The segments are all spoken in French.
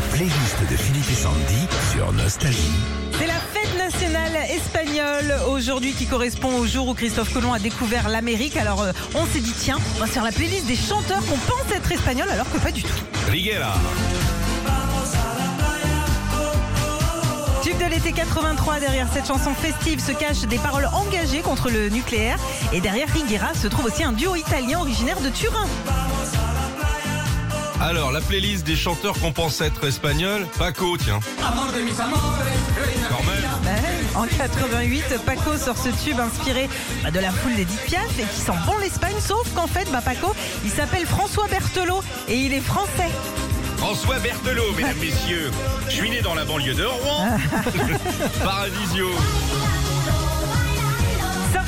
La playlist de Philippe et Sandy sur Nostalgie. C'est la fête nationale espagnole aujourd'hui qui correspond au jour où Christophe Colomb a découvert l'Amérique. Alors euh, on s'est dit tiens, on va faire la playlist des chanteurs qu'on pense être espagnols alors que pas du tout. Riguera. Tube de l'été 83, derrière cette chanson festive se cachent des paroles engagées contre le nucléaire. Et derrière Riguera se trouve aussi un duo italien originaire de Turin. Alors, la playlist des chanteurs qu'on pense être espagnols, Paco, tiens. Quand même. Bah En 88, Paco sort ce tube inspiré bah, de la foule d'Edith Piaf et qui sent bon l'Espagne, sauf qu'en fait, bah, Paco, il s'appelle François Berthelot et il est français. François Berthelot, mesdames, messieurs. Je suis né dans la banlieue de Rouen. Paradisio.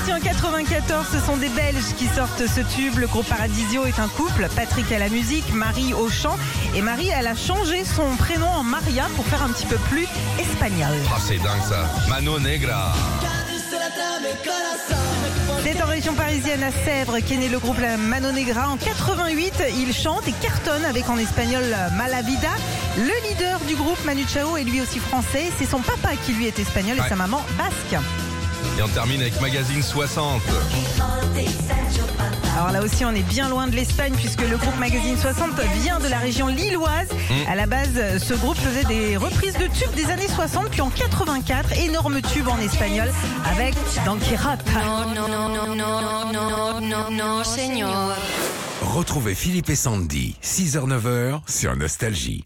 Sorti en 94, ce sont des Belges qui sortent ce tube. Le groupe Paradisio est un couple. Patrick à la musique, Marie au chant. Et Marie, elle a changé son prénom en Maria pour faire un petit peu plus espagnol. Ah, c'est dingue ça. Mano Negra. C'est en région parisienne à Sèvres qu'est né le groupe La Mano Negra. En 88, il chante et cartonne avec en espagnol Malavida. Le leader du groupe, Manu Chao, est lui aussi français. C'est son papa qui lui est espagnol et Ouais. sa maman basque. Et on termine avec Magazine 60. Alors là aussi, on est bien loin de l'Espagne puisque le groupe Magazine 60 vient de la région lilloise. À la base, ce groupe faisait des reprises de tubes des années 60, puis en 84, énorme tube en espagnol avec Don Quijote. Señor. Retrouvez Philippe et Sandy, 6h-9h sur Nostalgie.